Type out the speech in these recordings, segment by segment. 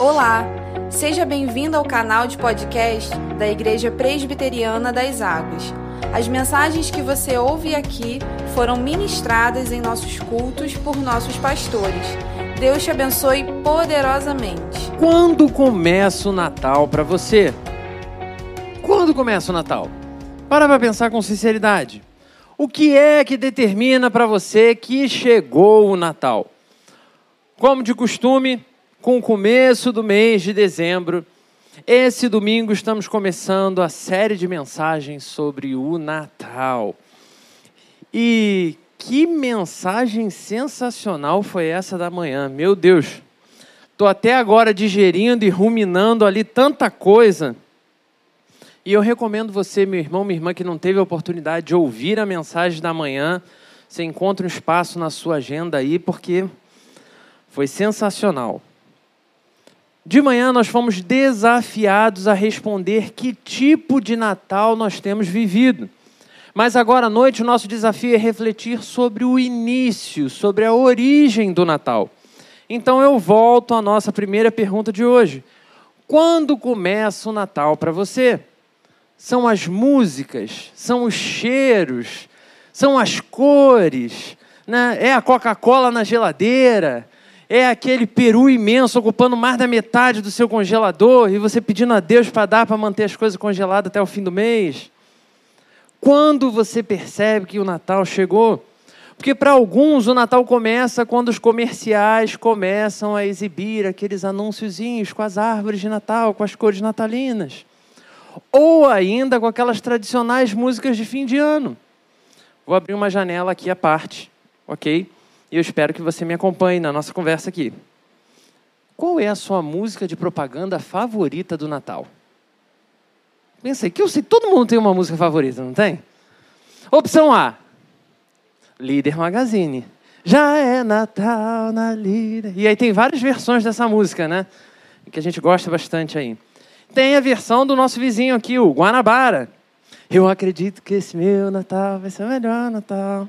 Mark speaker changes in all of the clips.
Speaker 1: Olá, seja bem-vindo ao canal de podcast da Igreja Presbiteriana das Águas. As mensagens que você ouve aqui foram ministradas em nossos cultos por nossos pastores. Deus te abençoe poderosamente.
Speaker 2: Quando começa o Natal para você? Quando começa o Natal? Para para pensar com sinceridade. O que é que determina para você que chegou o Natal? Como de costume, com o começo do mês de dezembro, esse domingo estamos começando a série de mensagens sobre o Natal. E que mensagem sensacional foi essa da manhã, meu Deus! Estou até agora digerindo e ruminando ali tanta coisa. E eu recomendo você, meu irmão, minha irmã, que não teve a oportunidade de ouvir a mensagem da manhã, você encontra um espaço na sua agenda aí, porque foi sensacional. De manhã nós fomos desafiados a responder que tipo de Natal nós temos vivido. Mas agora à noite o nosso desafio é refletir sobre o início, sobre a origem do Natal. Então eu volto à nossa primeira pergunta de hoje. Quando começa o Natal para você? São as músicas, são os cheiros, são as cores, né? é a Coca-Cola na geladeira, é aquele peru imenso ocupando mais da metade do seu congelador e você pedindo a Deus para dar para manter as coisas congeladas até o fim do mês? Quando você percebe que o Natal chegou? Porque para alguns o Natal começa quando os comerciais começam a exibir aqueles anúnciozinhos com as árvores de Natal, com as cores natalinas. Ou ainda com aquelas tradicionais músicas de fim de ano. Vou abrir uma janela aqui à parte, ok? E eu espero que você me acompanhe na nossa conversa aqui. Qual é a sua música de propaganda favorita do Natal? Pensa aí, que eu sei, todo mundo tem uma música favorita, não tem? Opção A, Líder Magazine. Já é Natal na Líder. E aí tem várias versões dessa música, né? Que a gente gosta bastante aí. Tem a versão do nosso vizinho aqui, o Guanabara. Eu acredito que esse meu Natal vai ser o melhor Natal.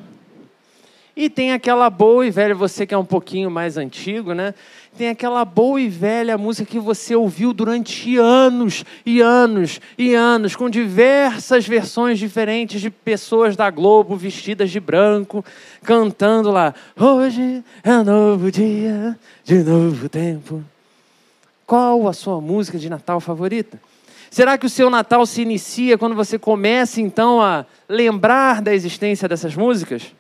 Speaker 2: E tem aquela boa e velha, você que é um pouquinho mais antigo, né? Tem aquela boa e velha música que você ouviu durante anos e anos e anos, com diversas versões diferentes de pessoas da Globo vestidas de branco, cantando lá: Hoje é um novo dia, de novo tempo. Qual a sua música de Natal favorita? Será que o seu Natal se inicia quando você começa então a lembrar da existência dessas músicas?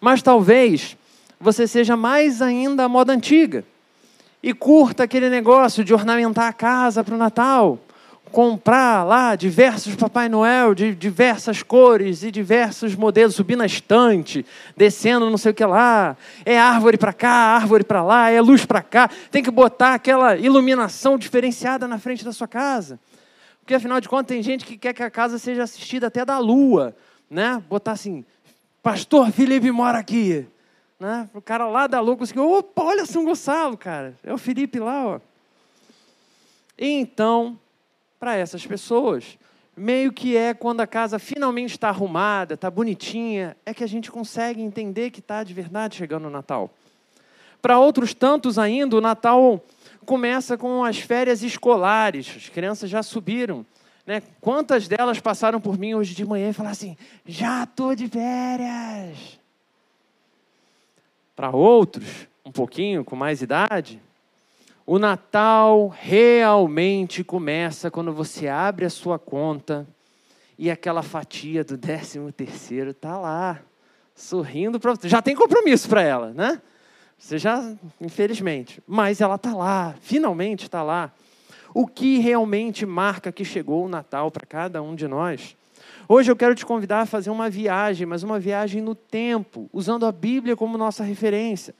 Speaker 2: Mas talvez você seja mais ainda a moda antiga e curta aquele negócio de ornamentar a casa para o Natal, comprar lá diversos Papai Noel de diversas cores e diversos modelos, subir na estante, descendo não sei o que lá, é árvore para cá, árvore para lá, é luz para cá, tem que botar aquela iluminação diferenciada na frente da sua casa. Porque afinal de contas tem gente que quer que a casa seja assistida até da lua, né? Botar assim, Pastor Felipe mora aqui. Né? O cara lá da lua conseguiu, opa, olha São Gonçalo, cara. É o Felipe lá, ó. Então, para essas pessoas, meio que é quando a casa finalmente está arrumada, está bonitinha, é que a gente consegue entender que está de verdade chegando o Natal. Para outros tantos ainda, o Natal começa com as férias escolares. As crianças já subiram né? Quantas delas passaram por mim hoje de manhã e falaram assim: já estou de férias? Para outros, um pouquinho com mais idade, o Natal realmente começa quando você abre a sua conta e aquela fatia do décimo terceiro está lá, sorrindo para. Já tem compromisso para ela, né? Você já, infelizmente, mas ela está lá, finalmente está lá o que realmente marca que chegou o Natal para cada um de nós. Hoje eu quero te convidar a fazer uma viagem, mas uma viagem no tempo, usando a Bíblia como nossa referência.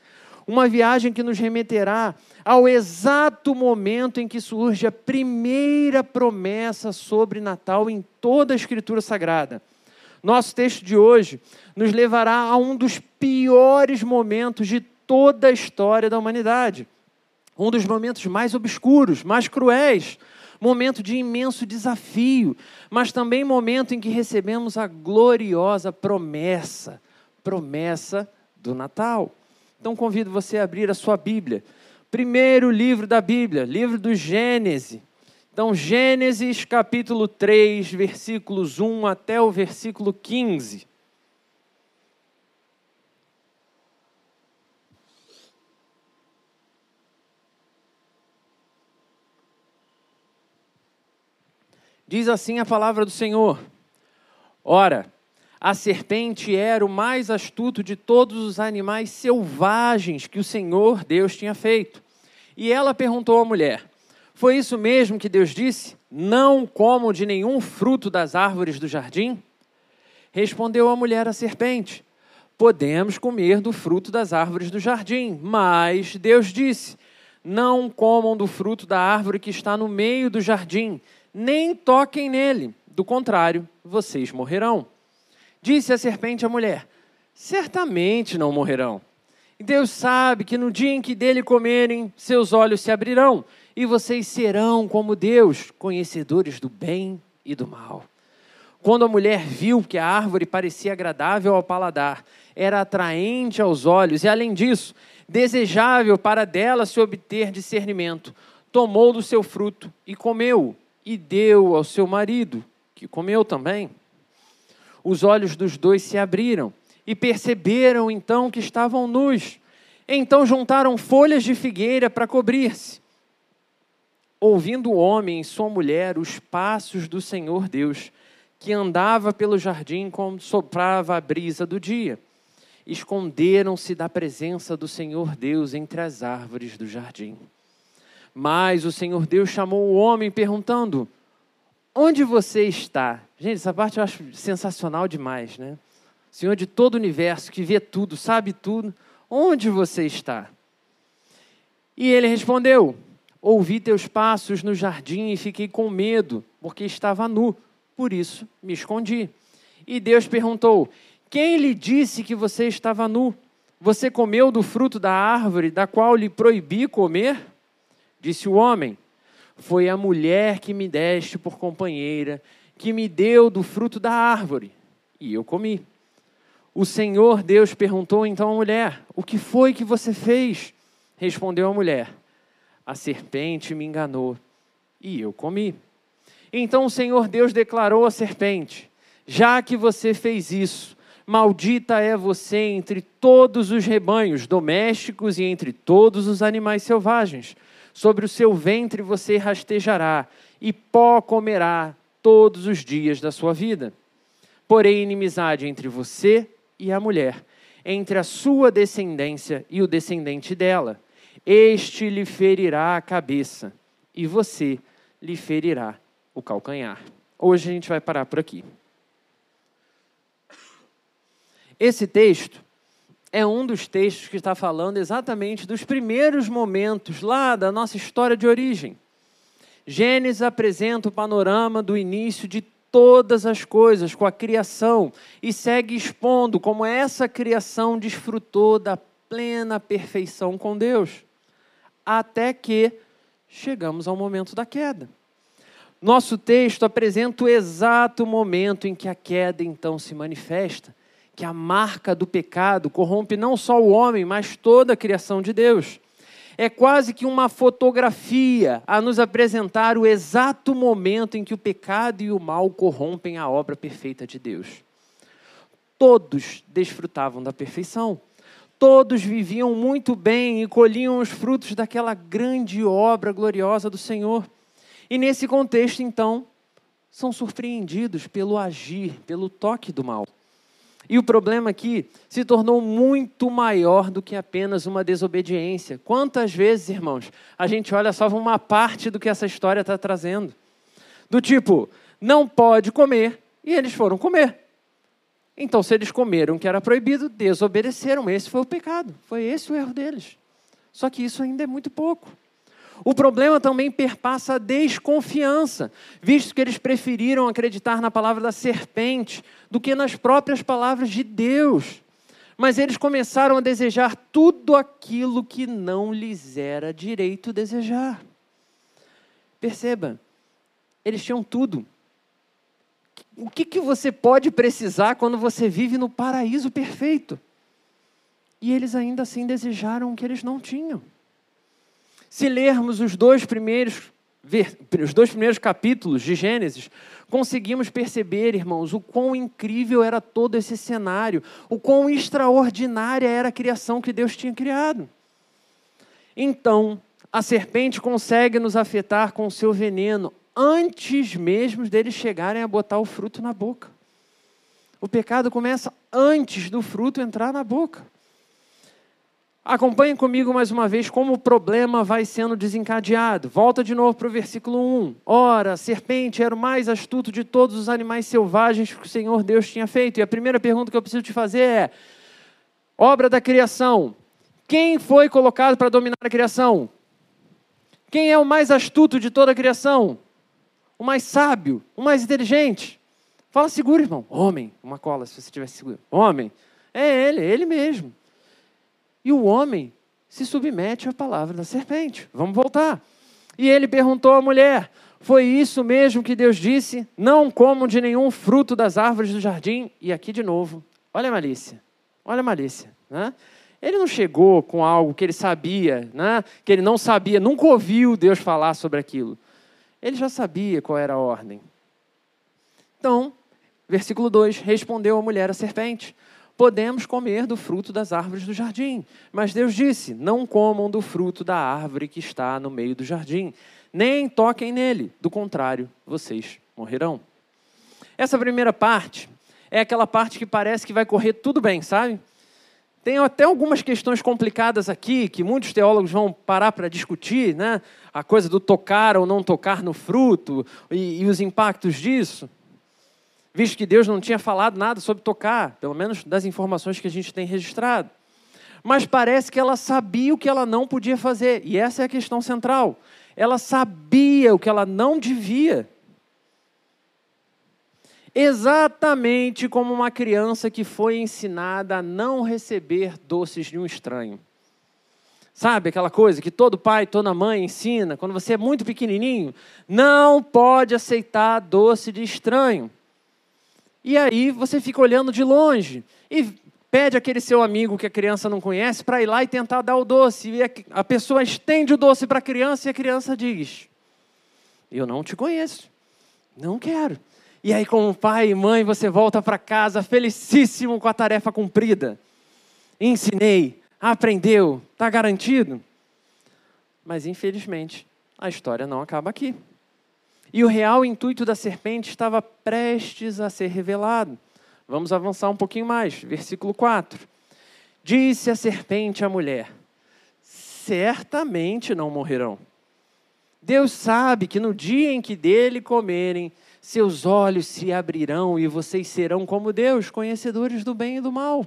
Speaker 2: Uma viagem que nos remeterá ao exato momento em que surge a primeira promessa sobre Natal em toda a Escritura Sagrada. Nosso texto de hoje nos levará a um dos piores momentos de toda a história da humanidade um dos momentos mais obscuros, mais cruéis, momento de imenso desafio, mas também momento em que recebemos a gloriosa promessa, promessa do Natal. Então convido você a abrir a sua Bíblia primeiro livro da Bíblia, livro do Gênesis. Então, Gênesis capítulo 3, versículos 1 até o versículo 15. Diz assim a palavra do Senhor: Ora, a serpente era o mais astuto de todos os animais selvagens que o Senhor Deus tinha feito. E ela perguntou à mulher: Foi isso mesmo que Deus disse? Não comam de nenhum fruto das árvores do jardim? Respondeu a mulher à serpente: Podemos comer do fruto das árvores do jardim, mas Deus disse: Não comam do fruto da árvore que está no meio do jardim nem toquem nele, do contrário, vocês morrerão. Disse a serpente à mulher: Certamente não morrerão. E Deus sabe que no dia em que dele comerem, seus olhos se abrirão, e vocês serão como Deus, conhecedores do bem e do mal. Quando a mulher viu que a árvore parecia agradável ao paladar, era atraente aos olhos e, além disso, desejável para dela se obter discernimento, tomou do seu fruto e comeu e deu ao seu marido, que comeu também. Os olhos dos dois se abriram e perceberam então que estavam nus. Então juntaram folhas de figueira para cobrir-se. Ouvindo o homem e sua mulher os passos do Senhor Deus, que andava pelo jardim como soprava a brisa do dia, esconderam-se da presença do Senhor Deus entre as árvores do jardim. Mas o Senhor Deus chamou o homem perguntando: Onde você está? Gente, essa parte eu acho sensacional demais, né? Senhor de todo o universo, que vê tudo, sabe tudo, onde você está? E ele respondeu: Ouvi teus passos no jardim e fiquei com medo, porque estava nu, por isso me escondi. E Deus perguntou: Quem lhe disse que você estava nu? Você comeu do fruto da árvore da qual lhe proibi comer? Disse o homem: Foi a mulher que me deste por companheira, que me deu do fruto da árvore, e eu comi. O Senhor Deus perguntou então à mulher: O que foi que você fez? Respondeu a mulher: A serpente me enganou, e eu comi. Então o Senhor Deus declarou à serpente: Já que você fez isso, maldita é você entre todos os rebanhos domésticos e entre todos os animais selvagens sobre o seu ventre você rastejará, e pó comerá todos os dias da sua vida. Porém, inimizade entre você e a mulher, entre a sua descendência e o descendente dela. Este lhe ferirá a cabeça, e você lhe ferirá o calcanhar. Hoje a gente vai parar por aqui. Esse texto é um dos textos que está falando exatamente dos primeiros momentos lá da nossa história de origem. Gênesis apresenta o panorama do início de todas as coisas, com a criação, e segue expondo como essa criação desfrutou da plena perfeição com Deus, até que chegamos ao momento da queda. Nosso texto apresenta o exato momento em que a queda então se manifesta que a marca do pecado corrompe não só o homem, mas toda a criação de Deus. É quase que uma fotografia a nos apresentar o exato momento em que o pecado e o mal corrompem a obra perfeita de Deus. Todos desfrutavam da perfeição. Todos viviam muito bem e colhiam os frutos daquela grande obra gloriosa do Senhor. E nesse contexto, então, são surpreendidos pelo agir, pelo toque do mal. E o problema aqui se tornou muito maior do que apenas uma desobediência. Quantas vezes, irmãos, a gente olha só uma parte do que essa história está trazendo? Do tipo, não pode comer, e eles foram comer. Então, se eles comeram o que era proibido, desobedeceram. Esse foi o pecado, foi esse o erro deles. Só que isso ainda é muito pouco. O problema também perpassa a desconfiança, visto que eles preferiram acreditar na palavra da serpente do que nas próprias palavras de Deus. Mas eles começaram a desejar tudo aquilo que não lhes era direito desejar. Perceba, eles tinham tudo. O que, que você pode precisar quando você vive no paraíso perfeito? E eles ainda assim desejaram o que eles não tinham. Se lermos os dois primeiros, os dois primeiros capítulos de Gênesis, conseguimos perceber, irmãos, o quão incrível era todo esse cenário, o quão extraordinária era a criação que Deus tinha criado. Então, a serpente consegue nos afetar com o seu veneno antes mesmo deles chegarem a botar o fruto na boca. O pecado começa antes do fruto entrar na boca. Acompanhe comigo mais uma vez como o problema vai sendo desencadeado. Volta de novo para o versículo 1. Ora, a serpente era o mais astuto de todos os animais selvagens que o Senhor Deus tinha feito. E a primeira pergunta que eu preciso te fazer é: obra da criação. Quem foi colocado para dominar a criação? Quem é o mais astuto de toda a criação? O mais sábio, o mais inteligente? Fala seguro, irmão. Homem, uma cola, se você tivesse seguro. Homem. É ele, é ele mesmo. E o homem se submete à palavra da serpente. Vamos voltar. E ele perguntou à mulher: Foi isso mesmo que Deus disse? Não comam de nenhum fruto das árvores do jardim? E aqui de novo, olha a malícia. Olha a malícia. Né? Ele não chegou com algo que ele sabia, né? que ele não sabia, nunca ouviu Deus falar sobre aquilo. Ele já sabia qual era a ordem. Então, versículo 2: Respondeu a mulher à serpente: podemos comer do fruto das árvores do jardim. Mas Deus disse: Não comam do fruto da árvore que está no meio do jardim, nem toquem nele, do contrário, vocês morrerão. Essa primeira parte é aquela parte que parece que vai correr tudo bem, sabe? Tem até algumas questões complicadas aqui que muitos teólogos vão parar para discutir, né? A coisa do tocar ou não tocar no fruto e, e os impactos disso visto que Deus não tinha falado nada sobre tocar, pelo menos das informações que a gente tem registrado. Mas parece que ela sabia o que ela não podia fazer, e essa é a questão central. Ela sabia o que ela não devia. Exatamente como uma criança que foi ensinada a não receber doces de um estranho. Sabe aquela coisa que todo pai, toda mãe ensina, quando você é muito pequenininho, não pode aceitar doce de estranho. E aí você fica olhando de longe e pede aquele seu amigo que a criança não conhece para ir lá e tentar dar o doce. E a pessoa estende o doce para a criança e a criança diz: Eu não te conheço, não quero. E aí, como pai e mãe, você volta para casa felicíssimo com a tarefa cumprida. Ensinei, aprendeu, está garantido. Mas infelizmente, a história não acaba aqui. E o real intuito da serpente estava prestes a ser revelado. Vamos avançar um pouquinho mais, versículo 4. Disse a serpente à mulher: Certamente não morrerão. Deus sabe que no dia em que dele comerem, seus olhos se abrirão e vocês serão como Deus, conhecedores do bem e do mal.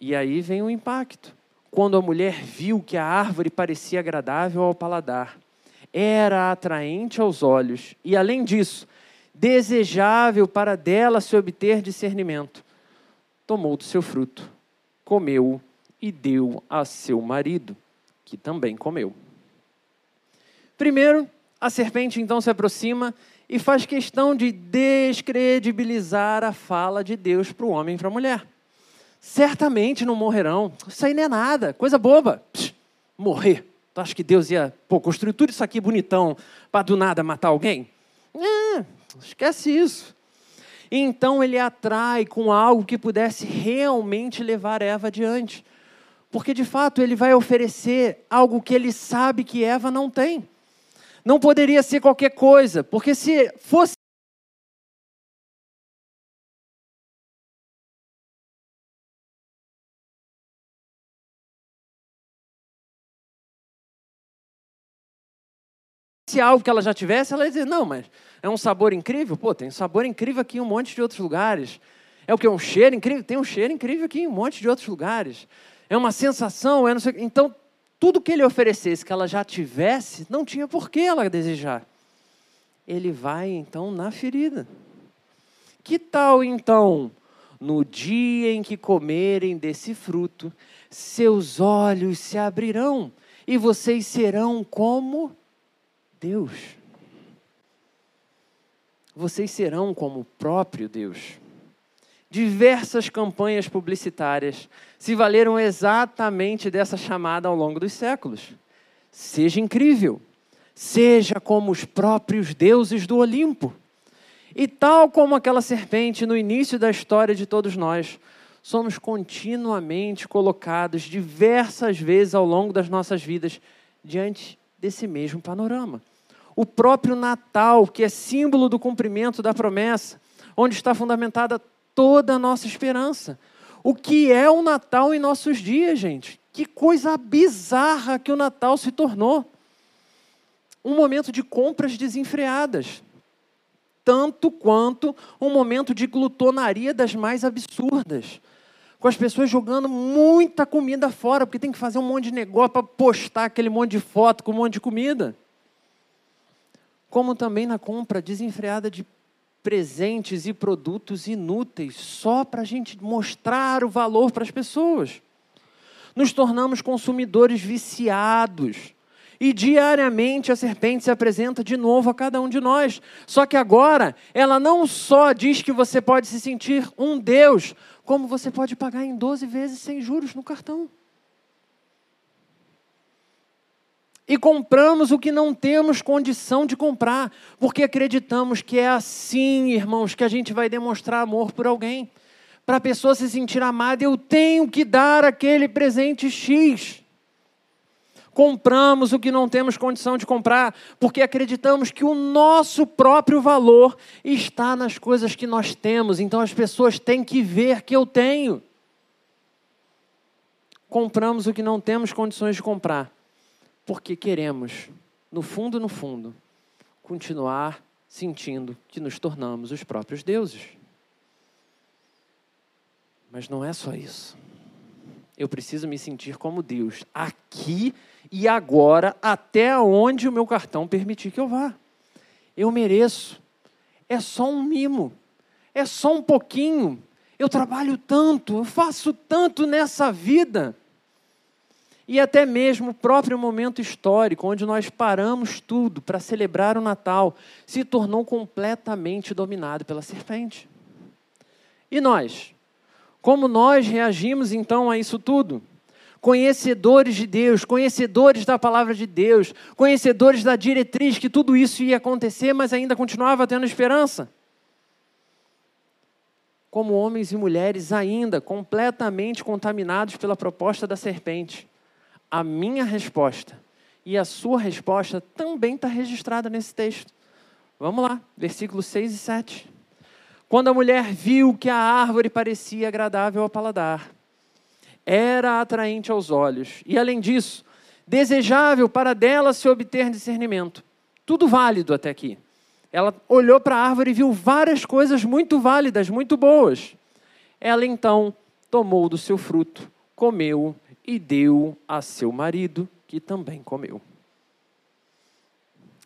Speaker 2: E aí vem o impacto. Quando a mulher viu que a árvore parecia agradável ao paladar era atraente aos olhos e, além disso, desejável para dela se obter discernimento. Tomou do seu fruto, comeu e deu a seu marido, que também comeu. Primeiro, a serpente então se aproxima e faz questão de descredibilizar a fala de Deus para o homem e para a mulher. Certamente não morrerão. Isso aí não é nada, coisa boba. Psh, morrer. Tu acha que Deus ia pô, construir tudo isso aqui bonitão para do nada matar alguém? É, esquece isso. Então ele atrai com algo que pudesse realmente levar Eva adiante. Porque de fato ele vai oferecer algo que ele sabe que Eva não tem. Não poderia ser qualquer coisa, porque se fosse se algo que ela já tivesse, ela ia dizer, não, mas é um sabor incrível? Pô, tem um sabor incrível aqui em um monte de outros lugares. É o que? Um cheiro incrível? Tem um cheiro incrível aqui em um monte de outros lugares. É uma sensação, é não sei Então, tudo que ele oferecesse que ela já tivesse, não tinha por que ela desejar. Ele vai, então, na ferida. Que tal, então, no dia em que comerem desse fruto, seus olhos se abrirão e vocês serão como Deus. Vocês serão como o próprio Deus, diversas campanhas publicitárias se valeram exatamente dessa chamada ao longo dos séculos. Seja incrível, seja como os próprios deuses do Olimpo. E tal como aquela serpente no início da história de todos nós, somos continuamente colocados diversas vezes ao longo das nossas vidas diante desse mesmo panorama. O próprio Natal, que é símbolo do cumprimento da promessa, onde está fundamentada toda a nossa esperança. O que é o Natal em nossos dias, gente? Que coisa bizarra que o Natal se tornou. Um momento de compras desenfreadas, tanto quanto um momento de glutonaria das mais absurdas. Com as pessoas jogando muita comida fora, porque tem que fazer um monte de negócio para postar aquele monte de foto com um monte de comida. Como também na compra desenfreada de presentes e produtos inúteis só para a gente mostrar o valor para as pessoas. Nos tornamos consumidores viciados. E diariamente a serpente se apresenta de novo a cada um de nós. Só que agora ela não só diz que você pode se sentir um Deus, como você pode pagar em 12 vezes sem juros no cartão. E compramos o que não temos condição de comprar, porque acreditamos que é assim, irmãos, que a gente vai demonstrar amor por alguém. Para a pessoa se sentir amada, eu tenho que dar aquele presente X. Compramos o que não temos condição de comprar, porque acreditamos que o nosso próprio valor está nas coisas que nós temos, então as pessoas têm que ver que eu tenho. Compramos o que não temos condições de comprar porque queremos, no fundo, no fundo, continuar sentindo que nos tornamos os próprios deuses. Mas não é só isso. Eu preciso me sentir como Deus, aqui e agora, até onde o meu cartão permitir que eu vá. Eu mereço. É só um mimo. É só um pouquinho. Eu trabalho tanto, eu faço tanto nessa vida e até mesmo o próprio momento histórico, onde nós paramos tudo para celebrar o Natal, se tornou completamente dominado pela serpente. E nós? Como nós reagimos então a isso tudo? Conhecedores de Deus, conhecedores da palavra de Deus, conhecedores da diretriz que tudo isso ia acontecer, mas ainda continuava tendo esperança. Como homens e mulheres ainda completamente contaminados pela proposta da serpente a minha resposta e a sua resposta também está registrada nesse texto. Vamos lá, versículos 6 e 7. Quando a mulher viu que a árvore parecia agradável ao paladar, era atraente aos olhos, e além disso, desejável para dela se obter discernimento. Tudo válido até aqui. Ela olhou para a árvore e viu várias coisas muito válidas, muito boas. Ela então tomou do seu fruto, comeu e deu a seu marido, que também comeu.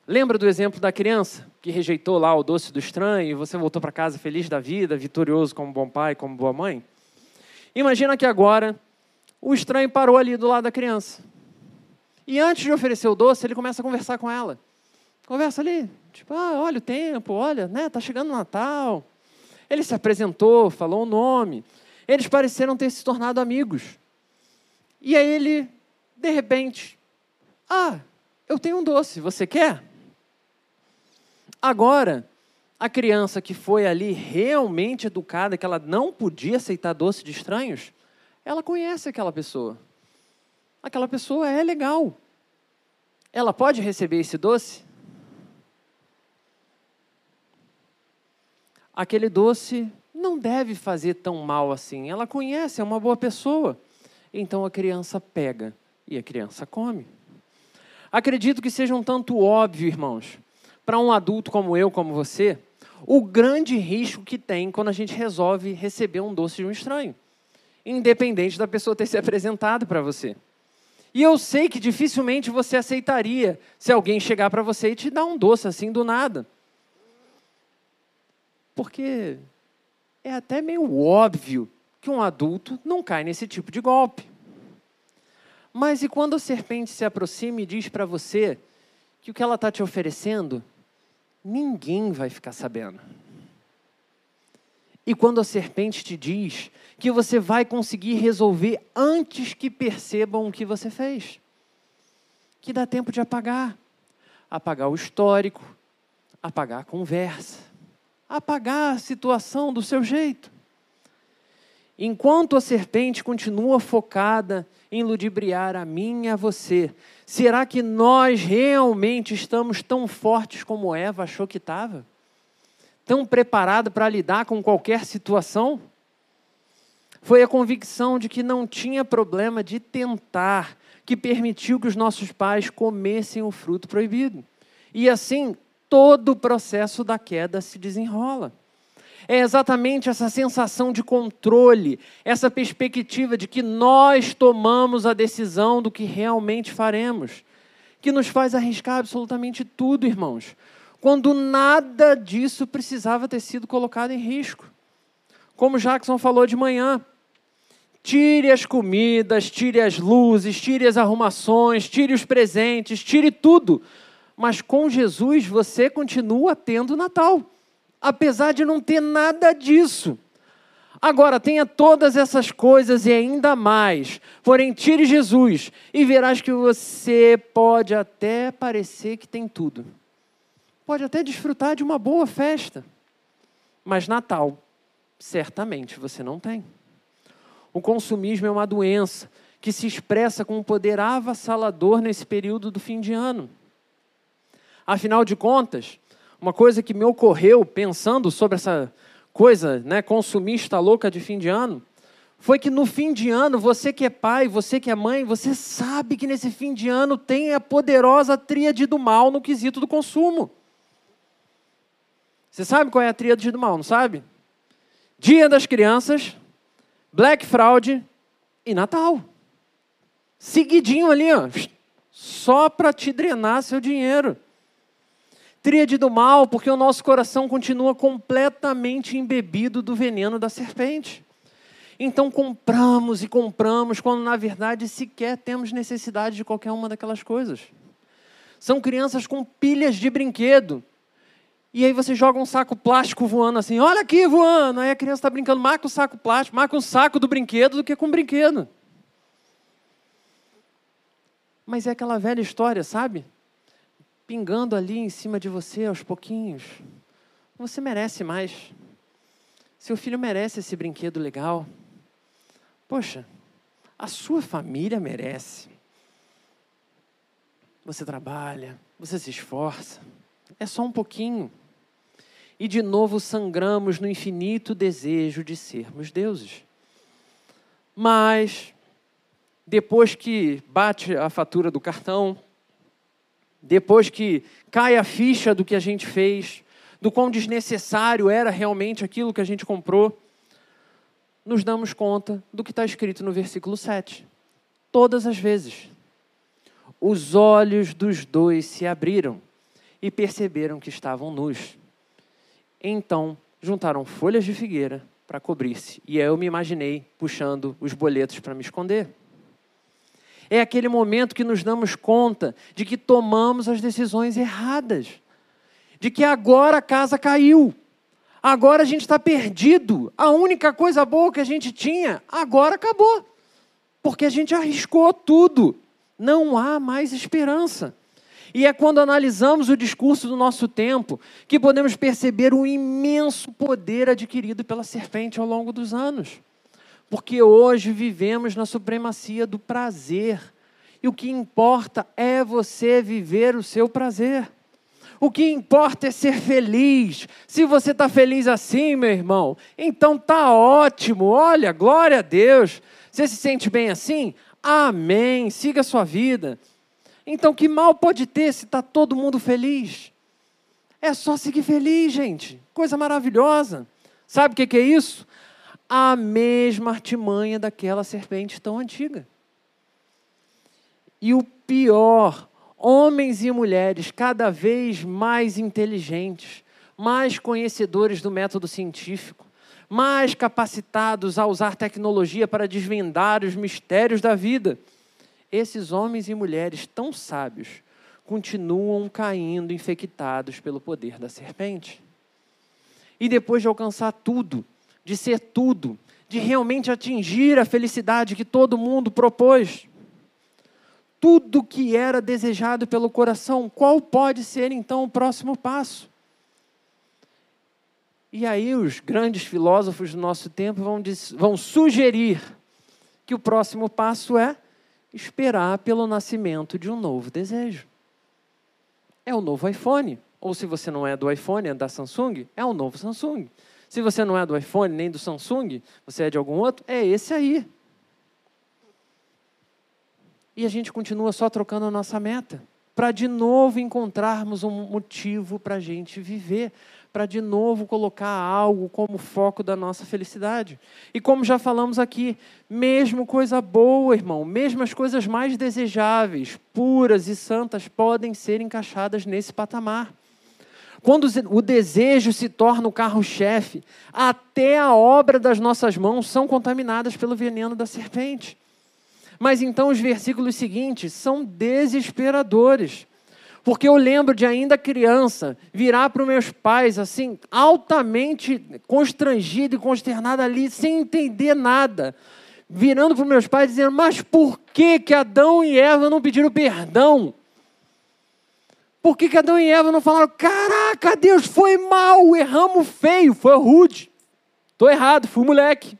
Speaker 2: Lembra do exemplo da criança que rejeitou lá o doce do estranho e você voltou para casa feliz da vida, vitorioso como bom pai, como boa mãe? Imagina que agora o estranho parou ali do lado da criança. E antes de oferecer o doce, ele começa a conversar com ela. Conversa ali, tipo, ah, olha o tempo, olha, né, tá chegando o Natal. Ele se apresentou, falou o nome. Eles pareceram ter se tornado amigos. E aí ele, de repente, ah, eu tenho um doce, você quer? Agora, a criança que foi ali realmente educada, que ela não podia aceitar doce de estranhos, ela conhece aquela pessoa. Aquela pessoa é legal. Ela pode receber esse doce? Aquele doce não deve fazer tão mal assim. Ela conhece, é uma boa pessoa. Então a criança pega e a criança come. Acredito que seja um tanto óbvio, irmãos, para um adulto como eu, como você, o grande risco que tem quando a gente resolve receber um doce de um estranho, independente da pessoa ter se apresentado para você. E eu sei que dificilmente você aceitaria se alguém chegar para você e te dar um doce assim do nada. Porque é até meio óbvio que um adulto não cai nesse tipo de golpe. Mas e quando a serpente se aproxima e diz para você que o que ela está te oferecendo, ninguém vai ficar sabendo. E quando a serpente te diz que você vai conseguir resolver antes que percebam o que você fez, que dá tempo de apagar apagar o histórico, apagar a conversa, apagar a situação do seu jeito. Enquanto a serpente continua focada em ludibriar a mim e a você, será que nós realmente estamos tão fortes como Eva achou que estava? Tão preparado para lidar com qualquer situação? Foi a convicção de que não tinha problema de tentar que permitiu que os nossos pais comessem o fruto proibido. E assim, todo o processo da queda se desenrola. É exatamente essa sensação de controle, essa perspectiva de que nós tomamos a decisão do que realmente faremos, que nos faz arriscar absolutamente tudo, irmãos, quando nada disso precisava ter sido colocado em risco. Como Jackson falou de manhã, tire as comidas, tire as luzes, tire as arrumações, tire os presentes, tire tudo, mas com Jesus você continua tendo Natal apesar de não ter nada disso. Agora, tenha todas essas coisas e ainda mais, porém, tire Jesus e verás que você pode até parecer que tem tudo. Pode até desfrutar de uma boa festa, mas Natal, certamente você não tem. O consumismo é uma doença que se expressa com um poder avassalador nesse período do fim de ano. Afinal de contas, uma coisa que me ocorreu pensando sobre essa coisa né, consumista louca de fim de ano, foi que no fim de ano, você que é pai, você que é mãe, você sabe que nesse fim de ano tem a poderosa tríade do mal no quesito do consumo. Você sabe qual é a tríade do mal, não sabe? Dia das Crianças, Black Fraud e Natal. Seguidinho ali, ó, só para te drenar seu dinheiro. Tríade do mal, porque o nosso coração continua completamente embebido do veneno da serpente. Então compramos e compramos, quando na verdade sequer temos necessidade de qualquer uma daquelas coisas. São crianças com pilhas de brinquedo. E aí você joga um saco plástico voando assim, olha aqui voando. Aí a criança está brincando, marca o saco plástico, marca o saco do brinquedo do que com o brinquedo. Mas é aquela velha história, sabe? Pingando ali em cima de você aos pouquinhos. Você merece mais. Seu filho merece esse brinquedo legal. Poxa, a sua família merece. Você trabalha, você se esforça. É só um pouquinho. E de novo sangramos no infinito desejo de sermos deuses. Mas, depois que bate a fatura do cartão, depois que cai a ficha do que a gente fez, do quão desnecessário era realmente aquilo que a gente comprou, nos damos conta do que está escrito no versículo 7. Todas as vezes. Os olhos dos dois se abriram e perceberam que estavam nus. Então juntaram folhas de figueira para cobrir-se. E eu me imaginei puxando os boletos para me esconder. É aquele momento que nos damos conta de que tomamos as decisões erradas, de que agora a casa caiu, agora a gente está perdido, a única coisa boa que a gente tinha, agora acabou, porque a gente arriscou tudo, não há mais esperança. E é quando analisamos o discurso do nosso tempo que podemos perceber o imenso poder adquirido pela serpente ao longo dos anos. Porque hoje vivemos na supremacia do prazer. E o que importa é você viver o seu prazer. O que importa é ser feliz. Se você está feliz assim, meu irmão, então tá ótimo. Olha, glória a Deus. Você se sente bem assim? Amém. Siga a sua vida. Então, que mal pode ter se está todo mundo feliz? É só seguir feliz, gente. Coisa maravilhosa. Sabe o que é isso? A mesma artimanha daquela serpente tão antiga. E o pior, homens e mulheres cada vez mais inteligentes, mais conhecedores do método científico, mais capacitados a usar tecnologia para desvendar os mistérios da vida. Esses homens e mulheres tão sábios continuam caindo infectados pelo poder da serpente. E depois de alcançar tudo, de ser tudo, de realmente atingir a felicidade que todo mundo propôs. Tudo que era desejado pelo coração, qual pode ser então o próximo passo? E aí os grandes filósofos do nosso tempo vão, vão sugerir que o próximo passo é esperar pelo nascimento de um novo desejo. É o novo iPhone. Ou se você não é do iPhone, é da Samsung, é o novo Samsung. Se você não é do iPhone nem do Samsung, você é de algum outro, é esse aí. E a gente continua só trocando a nossa meta, para de novo encontrarmos um motivo para a gente viver, para de novo colocar algo como foco da nossa felicidade. E como já falamos aqui, mesmo coisa boa, irmão, mesmo as coisas mais desejáveis, puras e santas, podem ser encaixadas nesse patamar. Quando o desejo se torna o carro-chefe, até a obra das nossas mãos são contaminadas pelo veneno da serpente. Mas então os versículos seguintes são desesperadores. Porque eu lembro de ainda criança virar para os meus pais assim, altamente constrangido e consternado ali, sem entender nada. Virando para os meus pais dizendo: Mas por que, que Adão e Eva não pediram perdão? Por que, que Adão e Eva não falaram: Caraca, Deus, foi mal, erramos feio, foi rude. Estou errado, fui moleque.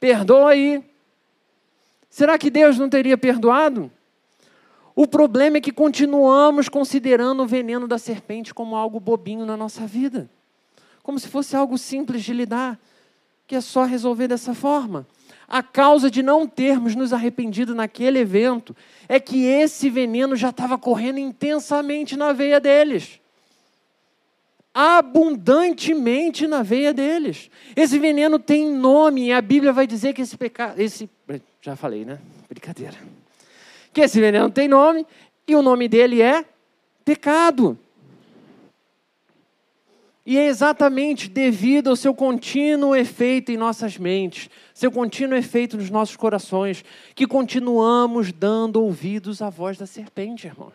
Speaker 2: Perdoa aí. Será que Deus não teria perdoado? O problema é que continuamos considerando o veneno da serpente como algo bobinho na nossa vida, como se fosse algo simples de lidar, que é só resolver dessa forma. A causa de não termos nos arrependido naquele evento é que esse veneno já estava correndo intensamente na veia deles. Abundantemente na veia deles. Esse veneno tem nome e a Bíblia vai dizer que esse pecado. Esse, já falei, né? Brincadeira que esse veneno tem nome e o nome dele é pecado. E é exatamente devido ao seu contínuo efeito em nossas mentes, seu contínuo efeito nos nossos corações, que continuamos dando ouvidos à voz da serpente, irmãos.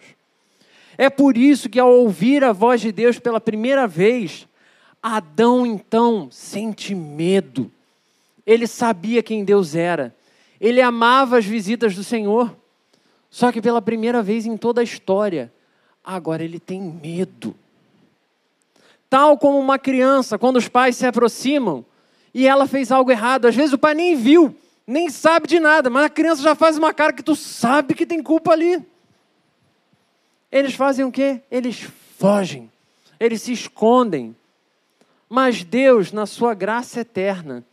Speaker 2: É por isso que, ao ouvir a voz de Deus pela primeira vez, Adão então sente medo. Ele sabia quem Deus era, ele amava as visitas do Senhor. Só que pela primeira vez em toda a história, agora ele tem medo. Tal como uma criança, quando os pais se aproximam e ela fez algo errado, às vezes o pai nem viu, nem sabe de nada, mas a criança já faz uma cara que tu sabe que tem culpa ali. Eles fazem o quê? Eles fogem, eles se escondem. Mas Deus, na sua graça eterna,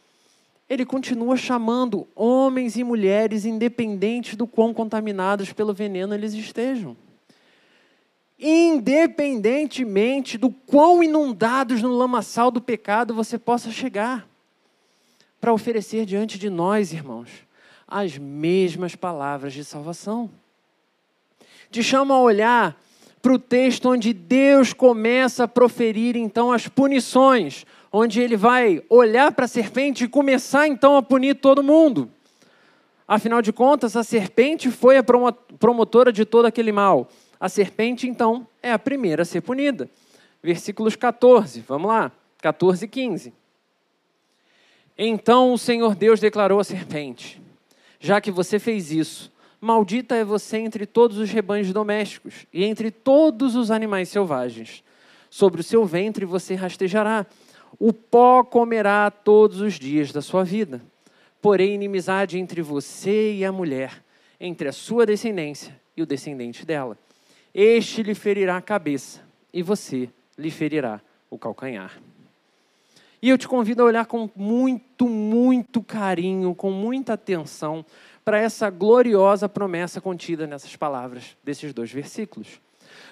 Speaker 2: ele continua chamando homens e mulheres, independentes do quão contaminados pelo veneno eles estejam. Independentemente do quão inundados no lamaçal do pecado você possa chegar, para oferecer diante de nós, irmãos, as mesmas palavras de salvação. Te chamo a olhar para o texto onde Deus começa a proferir então as punições onde ele vai olhar para a serpente e começar então a punir todo mundo. Afinal de contas, a serpente foi a promotora de todo aquele mal. A serpente, então, é a primeira a ser punida. Versículos 14, vamos lá, 14 e 15. Então o Senhor Deus declarou à serpente: Já que você fez isso, maldita é você entre todos os rebanhos domésticos e entre todos os animais selvagens. Sobre o seu ventre você rastejará o pó comerá todos os dias da sua vida. Porém, inimizade entre você e a mulher, entre a sua descendência e o descendente dela. Este lhe ferirá a cabeça, e você lhe ferirá o calcanhar. E eu te convido a olhar com muito, muito carinho, com muita atenção para essa gloriosa promessa contida nessas palavras desses dois versículos.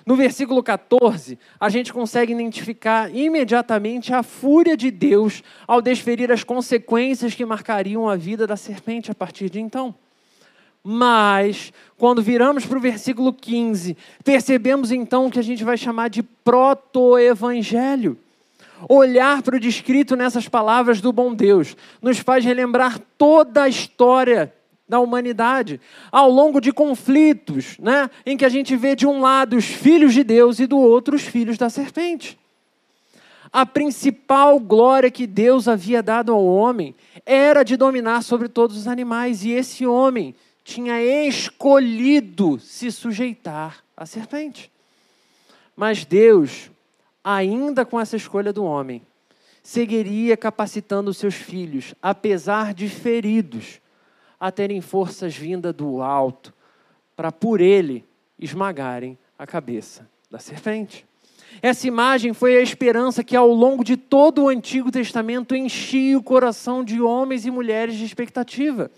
Speaker 2: No versículo 14, a gente consegue identificar imediatamente a fúria de Deus ao desferir as consequências que marcariam a vida da serpente a partir de então. Mas, quando viramos para o versículo 15, percebemos então o que a gente vai chamar de proto-evangelho. Olhar para o descrito nessas palavras do bom Deus nos faz relembrar toda a história da humanidade, ao longo de conflitos, né, em que a gente vê de um lado os filhos de Deus e do outro os filhos da serpente. a principal glória que Deus havia dado ao homem era de dominar sobre todos os animais, e esse homem tinha escolhido se sujeitar à serpente. Mas Deus, ainda com essa escolha do homem, seguiria capacitando seus filhos, apesar de feridos, a terem forças vindas do alto, para por ele esmagarem a cabeça da serpente. Essa imagem foi a esperança que, ao longo de todo o Antigo Testamento, enchia o coração de homens e mulheres de expectativa.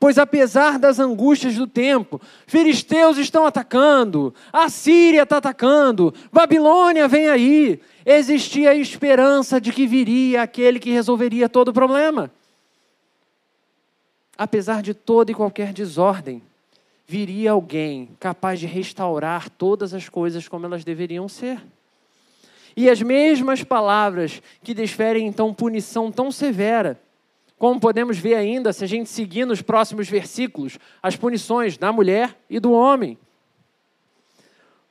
Speaker 2: Pois, apesar das angústias do tempo, filisteus estão atacando, a Síria está atacando, Babilônia vem aí, existia a esperança de que viria aquele que resolveria todo o problema. Apesar de toda e qualquer desordem, viria alguém capaz de restaurar todas as coisas como elas deveriam ser. E as mesmas palavras que desferem então punição tão severa, como podemos ver ainda se a gente seguir nos próximos versículos as punições da mulher e do homem.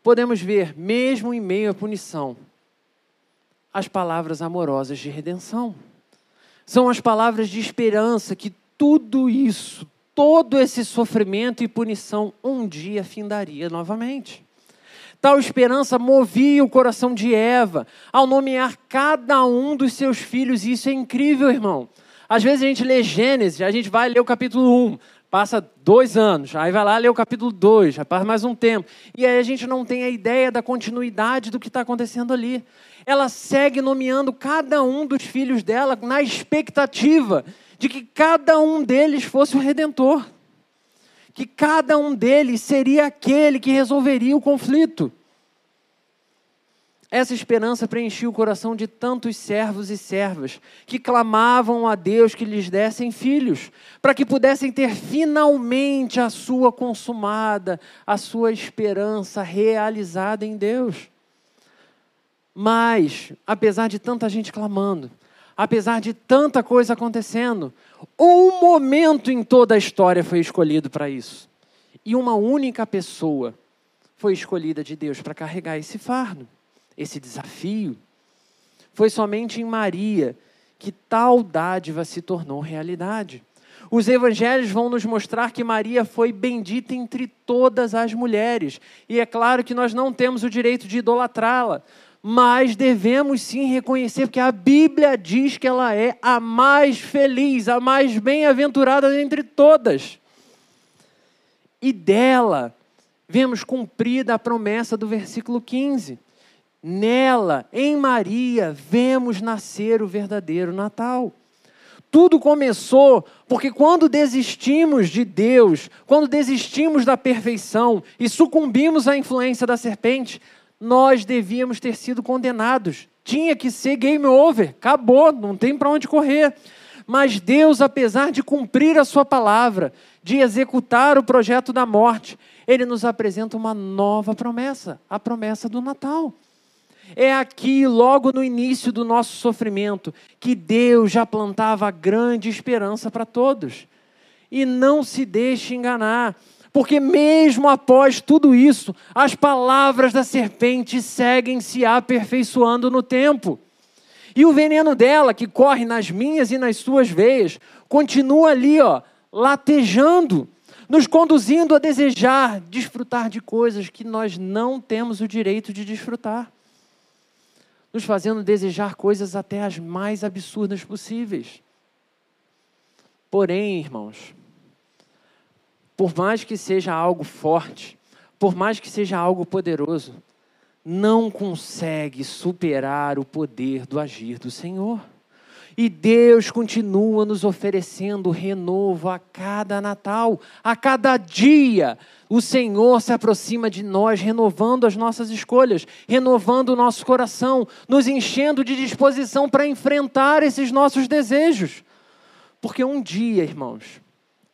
Speaker 2: Podemos ver, mesmo em meio à punição, as palavras amorosas de redenção. São as palavras de esperança que tudo isso, todo esse sofrimento e punição um dia findaria novamente. Tal esperança movia o coração de Eva ao nomear cada um dos seus filhos, e isso é incrível, irmão. Às vezes a gente lê Gênesis, a gente vai ler o capítulo 1, passa dois anos, aí vai lá ler o capítulo 2, já passa mais um tempo, e aí a gente não tem a ideia da continuidade do que está acontecendo ali. Ela segue nomeando cada um dos filhos dela na expectativa de que cada um deles fosse o redentor, que cada um deles seria aquele que resolveria o conflito. Essa esperança preenchia o coração de tantos servos e servas que clamavam a Deus que lhes dessem filhos, para que pudessem ter finalmente a sua consumada, a sua esperança realizada em Deus. Mas, apesar de tanta gente clamando, apesar de tanta coisa acontecendo, um momento em toda a história foi escolhido para isso. E uma única pessoa foi escolhida de Deus para carregar esse fardo, esse desafio. Foi somente em Maria que tal dádiva se tornou realidade. Os evangelhos vão nos mostrar que Maria foi bendita entre todas as mulheres. E é claro que nós não temos o direito de idolatrá-la, mas devemos sim reconhecer, porque a Bíblia diz que ela é a mais feliz, a mais bem-aventurada entre todas. E dela vemos cumprida a promessa do versículo 15. Nela, em Maria, vemos nascer o verdadeiro Natal. Tudo começou porque quando desistimos de Deus, quando desistimos da perfeição e sucumbimos à influência da serpente, nós devíamos ter sido condenados. Tinha que ser game over, acabou, não tem para onde correr. Mas Deus, apesar de cumprir a sua palavra, de executar o projeto da morte, ele nos apresenta uma nova promessa, a promessa do Natal. É aqui, logo no início do nosso sofrimento, que Deus já plantava grande esperança para todos. E não se deixe enganar. Porque mesmo após tudo isso, as palavras da serpente seguem se aperfeiçoando no tempo. E o veneno dela, que corre nas minhas e nas suas veias, continua ali, ó, latejando, nos conduzindo a desejar desfrutar de coisas que nós não temos o direito de desfrutar. Nos fazendo desejar coisas até as mais absurdas possíveis. Porém, irmãos, por mais que seja algo forte, por mais que seja algo poderoso, não consegue superar o poder do agir do Senhor. E Deus continua nos oferecendo renovo a cada Natal, a cada dia. O Senhor se aproxima de nós, renovando as nossas escolhas, renovando o nosso coração, nos enchendo de disposição para enfrentar esses nossos desejos. Porque um dia, irmãos,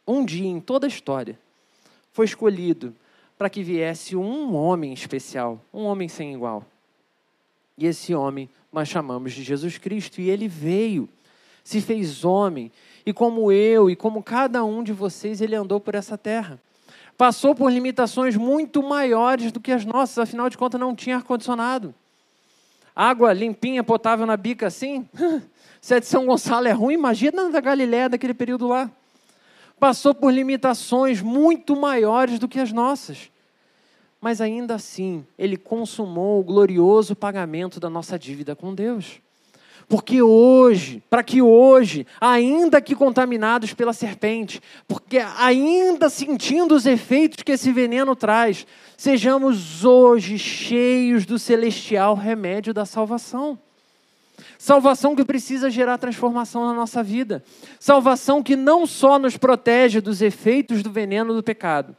Speaker 2: um dia em toda a história, foi escolhido para que viesse um homem especial, um homem sem igual. E esse homem nós chamamos de Jesus Cristo, e ele veio, se fez homem, e como eu e como cada um de vocês, ele andou por essa terra. Passou por limitações muito maiores do que as nossas, afinal de contas, não tinha ar-condicionado. Água limpinha, potável na bica assim? Se a de São Gonçalo é ruim, imagina da Galiléia daquele período lá. Passou por limitações muito maiores do que as nossas. Mas ainda assim, ele consumou o glorioso pagamento da nossa dívida com Deus. Porque hoje, para que hoje, ainda que contaminados pela serpente, porque ainda sentindo os efeitos que esse veneno traz, sejamos hoje cheios do celestial remédio da salvação. Salvação que precisa gerar transformação na nossa vida. Salvação que não só nos protege dos efeitos do veneno do pecado,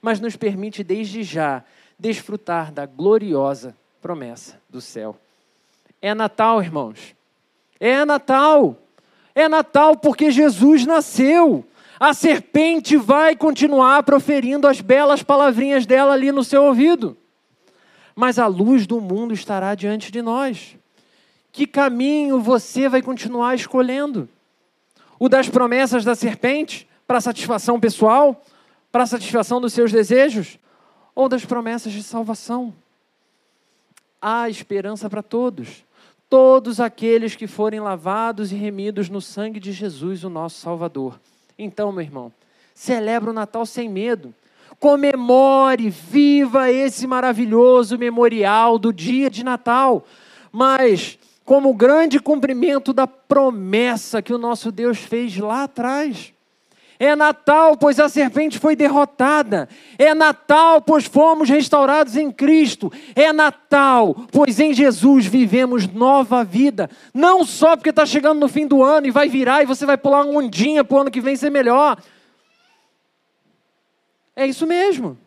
Speaker 2: mas nos permite desde já desfrutar da gloriosa promessa do céu. É Natal, irmãos. É Natal. É Natal porque Jesus nasceu. A serpente vai continuar proferindo as belas palavrinhas dela ali no seu ouvido. Mas a luz do mundo estará diante de nós. Que caminho você vai continuar escolhendo? O das promessas da serpente para satisfação pessoal, para satisfação dos seus desejos, ou das promessas de salvação? Há esperança para todos todos aqueles que forem lavados e remidos no sangue de Jesus, o nosso Salvador. Então, meu irmão, celebra o Natal sem medo. Comemore, viva esse maravilhoso memorial do dia de Natal. Mas, como grande cumprimento da promessa que o nosso Deus fez lá atrás. É Natal, pois a serpente foi derrotada. É Natal, pois fomos restaurados em Cristo. É Natal, pois em Jesus vivemos nova vida. Não só porque está chegando no fim do ano e vai virar e você vai pular uma ondinha para o ano que vem ser melhor. É isso mesmo.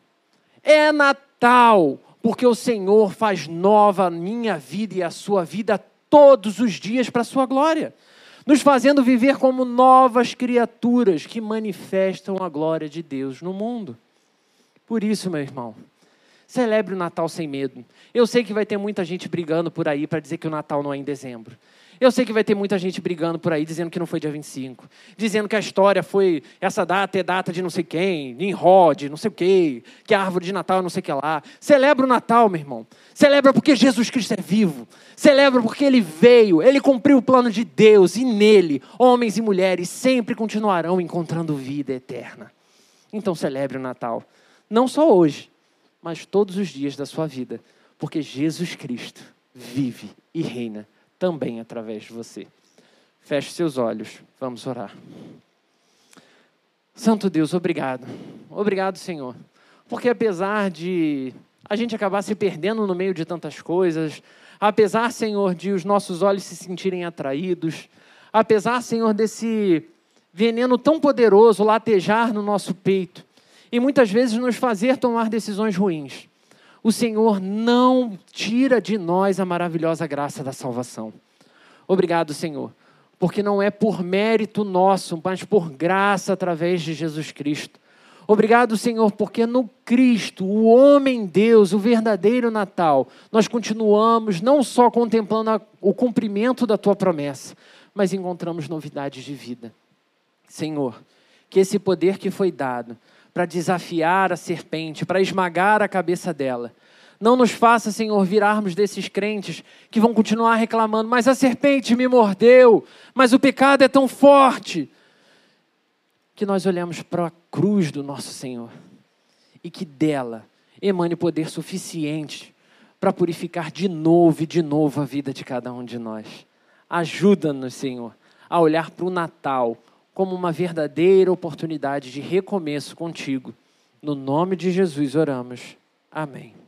Speaker 2: É Natal, porque o Senhor faz nova a minha vida e a sua vida todos os dias para a sua glória nos fazendo viver como novas criaturas que manifestam a glória de Deus no mundo. Por isso, meu irmão, celebre o Natal sem medo. Eu sei que vai ter muita gente brigando por aí para dizer que o Natal não é em dezembro. Eu sei que vai ter muita gente brigando por aí dizendo que não foi dia 25, dizendo que a história foi essa data é data de não sei quem, Nimrod, não sei o quê, que a árvore de Natal é não sei o que lá. Celebra o Natal, meu irmão. Celebra porque Jesus Cristo é vivo. Celebra porque ele veio, ele cumpriu o plano de Deus e nele, homens e mulheres sempre continuarão encontrando vida eterna. Então celebre o Natal, não só hoje, mas todos os dias da sua vida, porque Jesus Cristo vive e reina também através de você. Feche seus olhos, vamos orar. Santo Deus, obrigado. Obrigado, Senhor. Porque apesar de a gente acabar se perdendo no meio de tantas coisas, apesar, Senhor, de os nossos olhos se sentirem atraídos, apesar, Senhor, desse veneno tão poderoso latejar no nosso peito e muitas vezes nos fazer tomar decisões ruins, o Senhor não tira de nós a maravilhosa graça da salvação. Obrigado, Senhor, porque não é por mérito nosso, mas por graça através de Jesus Cristo. Obrigado, Senhor, porque no Cristo, o homem Deus, o verdadeiro Natal, nós continuamos não só contemplando o cumprimento da tua promessa, mas encontramos novidades de vida. Senhor, que esse poder que foi dado para desafiar a serpente, para esmagar a cabeça dela, não nos faça, Senhor, virarmos desses crentes que vão continuar reclamando, mas a serpente me mordeu, mas o pecado é tão forte que nós olhamos para a cruz do nosso Senhor e que dela emane poder suficiente para purificar de novo e de novo a vida de cada um de nós. Ajuda-nos, Senhor, a olhar para o Natal como uma verdadeira oportunidade de recomeço contigo. No nome de Jesus oramos. Amém.